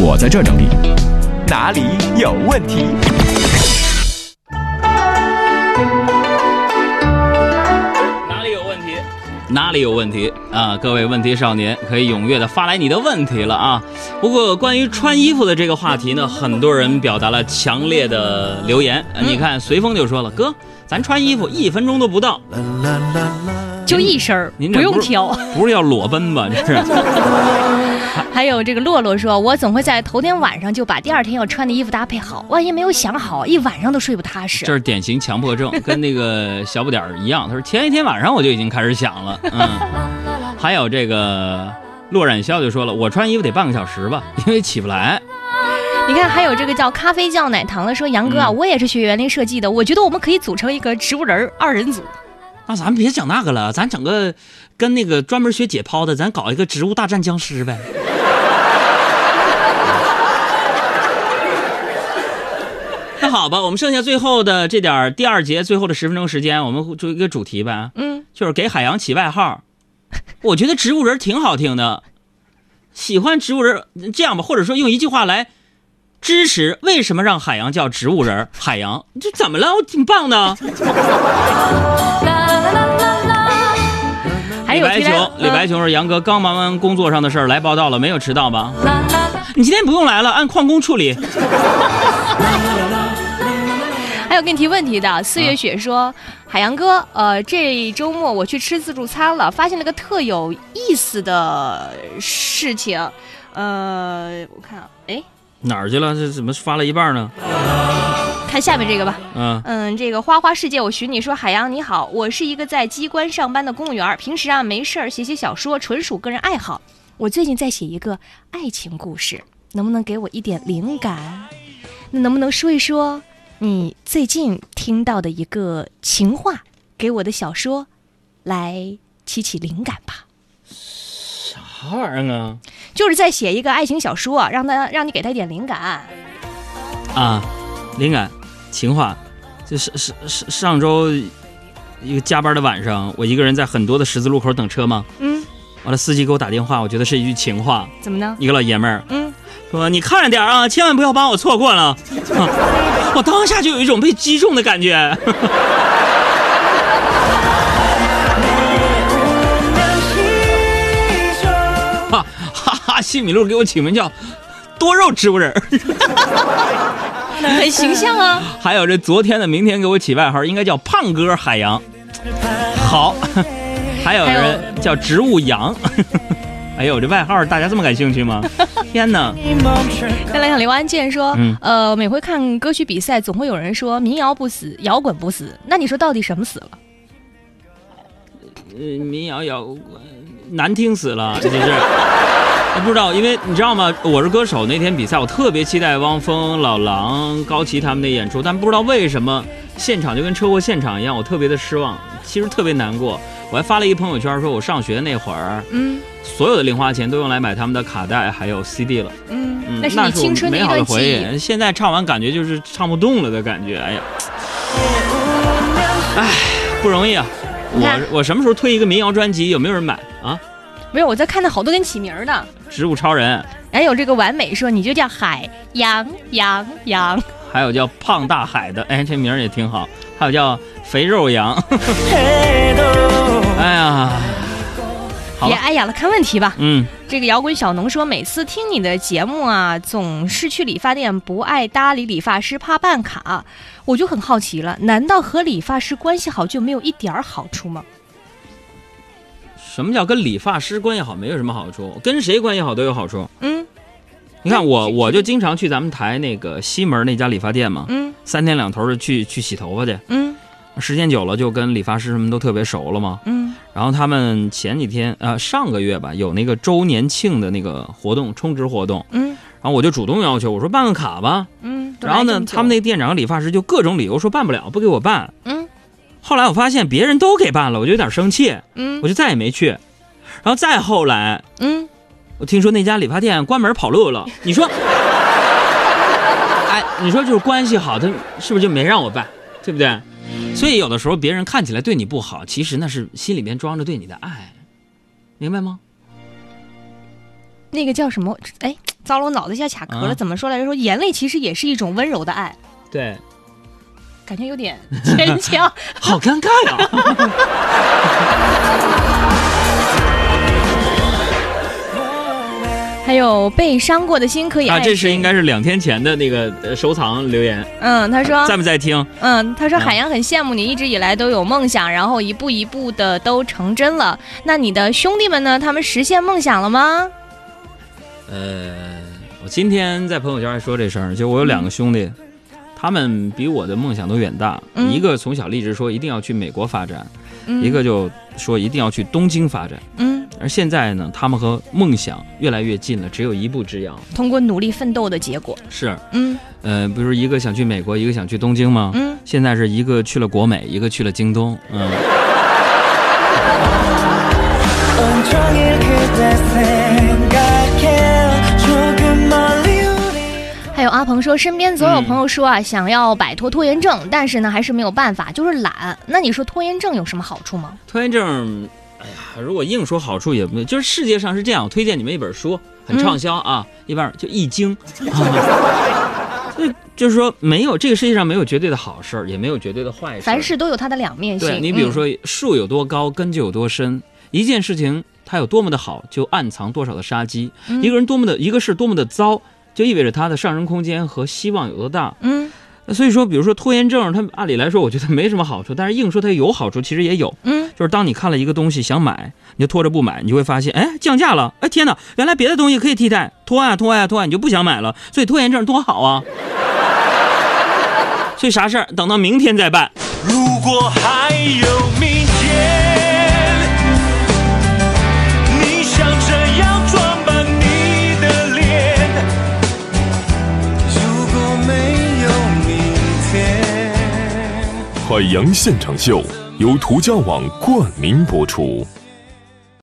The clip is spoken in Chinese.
我在这整理。哪里有问题？哪里有问题？哪里有问题啊？各位问题少年可以踊跃的发来你的问题了啊！不过关于穿衣服的这个话题呢，很多人表达了强烈的留言。呃你看随风就说了，哥，咱穿衣服一分钟都不到，就一身儿，您这不用挑。不是要裸奔吧？这是。还有这个洛洛说，我总会在头天晚上就把第二天要穿的衣服搭配好，万一没有想好，一晚上都睡不踏实。这是典型强迫症，跟那个小不点儿一样。他说前一天晚上我就已经开始想了，嗯。还有这个洛染笑就说了，我穿衣服得半个小时吧，因为起不来。你看，还有这个叫咖啡酱奶糖的说，杨哥啊，嗯我也是学园林设计的，我觉得我们可以组成一个植物人二人组。那咱别整那个了，咱整个跟那个专门学解剖的，咱搞一个植物大战僵尸呗。那好吧，我们剩下最后的这点儿第二节最后的十分钟时间，我们做一个主题呗，嗯，就是给海洋起外号。我觉得植物人挺好听的，喜欢植物人这样吧，或者说用一句话来支持为什么让海洋叫植物人？海洋这怎么了？我挺棒的。李白琼，李白嗯琼是杨哥刚忙完工作上的事儿来报道了，没有迟到吧？你今天不用来了，按旷工处理。还有给你提问题的四月雪说，海洋哥，呃，这周末我去吃自助餐了，发现了个特有意思的事情。呃，我看啊，哎，哪儿去了？这怎么发了一半呢？看下面这个吧。嗯，嗯，这个花花世界，我寻你说，海洋你好，我是一个在机关上班的公务员，平时啊没事儿写写小说，纯属个人爱好。我最近在写一个爱情故事，能不能给我一点灵感？那能不能说一说你最近听到的一个情话，给我的小说来起起灵感吧？啥玩意儿啊？就是在写一个爱情小说，让他让你给他一点灵感。啊，灵感，情话，就是上上上周一个加班的晚上，我一个人在很多的十字路口等车嘛，嗯，完了司机给我打电话，我觉得是一句情话，怎么呢？一个老爷们儿嗯，说：“你看着点啊，千万不要把我错过了。啊 ”我当下就有一种被击中的感觉。哈 哈哈！西米露给我起名叫多肉植物人儿，很形象啊。还有这昨天的明天给我起外号，应该叫胖哥海洋。好，还有人叫植物羊。哎呦，这外号大家这么感兴趣吗？天哪！再来看刘安健说，嗯呃，每回看歌曲比赛，总会有人说民谣不死，摇滚不死。那你说到底什么死了？呃，民谣摇滚难听死了，这是。不知道，因为你知道吗？我是歌手那天比赛，我特别期待汪峰、老狼、高旗他们的演出，但不知道为什么现场就跟车祸现场一样，我特别的失望，其实特别难过。我还发了一朋友圈，说我上学那会儿，嗯所有的零花钱都用来买他们的卡带还有 CD 了。嗯，嗯，那是你青春的美好的回忆。忆。现在唱完感觉就是唱不动了的感觉，哎呀，哎，不容易啊！我我什么时候推一个民谣专辑？有没有人买啊？没有，我在看到好多给你起名儿的。植物超人，还有这个完美说，你就叫海洋洋洋。还有叫胖大海的，哎，这名儿也挺好。还有叫肥肉羊，哎呀，别哎呀了，看问题吧。嗯，这个摇滚小农说，每次听你的节目啊，总是去理发店不爱搭理理发师，怕办卡。我就很好奇了，难道和理发师关系好就没有一点儿好处吗？什么叫跟理发师关系好？没有什么好处，跟谁关系好都有好处。嗯你看我，我就经常去咱们台那个西门那家理发店嘛，嗯三天两头的去去洗头发去。嗯时间久了，就跟理发师什么都特别熟了嘛。嗯然后他们前几天，呃，上个月吧，有那个周年庆的那个活动，充值活动。嗯然后我就主动要求，我说办个卡吧。嗯。然后呢，他们那店长理发师就各种理由说办不了，不给我办。嗯后来我发现别人都给办了，我就有点生气，嗯我就再也没去。然后再后来，嗯，我听说那家理发店关门跑路了。你说，哎，你说就是关系好，他是不是就没让我办，对不对？所以有的时候别人看起来对你不好，其实那是心里面装着对你的爱，明白吗？那个叫什么？哎，糟了，我脑子一下卡壳了。啊怎么说来着？说眼泪其实也是一种温柔的爱，对，感觉有点牵强。好尴尬呀。还 有被伤过的心可以爱啊，这是应该是两天前的那个呃收藏留言，嗯，他说在不在听？嗯，他说嗯海洋很羡慕你，一直以来都有梦想，然后一步一步的都成真了。那你的兄弟们呢？他们实现梦想了吗？呃，我今天在朋友圈还说这事儿，就我有两个兄弟，他们比我的梦想都远大。嗯一个从小立志说一定要去美国发展，嗯，一个就说一定要去东京发展。嗯，而现在呢他们和梦想越来越近了只有一步之遥。通过努力奋斗的结果。是嗯。呃比如一个想去美国一个想去东京吗？嗯。现在是一个去了国美一个去了京东嗯。还有阿鹏说身边总有朋友说啊想要摆脱拖延症但是呢还是没有办法就是懒。那你说拖延症有什么好处吗？拖延症哎呀，如果硬说好处也没，就是世界上是这样。我推荐你们一本书，很畅销啊，一般就《易经》啊。所以就是说，没有这个世界上没有绝对的好事儿，也没有绝对的坏事。凡事都有它的两面性。对你比如嗯，说，树有多高，根就有多深。一件事情它有多么的好，就暗藏多少的杀机。嗯一个人多么的，一个事多么的糟，就意味着它的上升空间和希望有多大。嗯所以说，比如说拖延症，它按理来说，我觉得没什么好处，但是硬说它有好处，其实也有。嗯，就是当你看了一个东西想买，你就拖着不买，你就会发现，哎，降价了，哎，天哪，原来别的东西可以替代，拖啊拖啊拖啊，你就不想买了。所以拖延症多好啊！所以啥事儿等到明天再办。如果还有海洋现场秀由途家网冠名播出。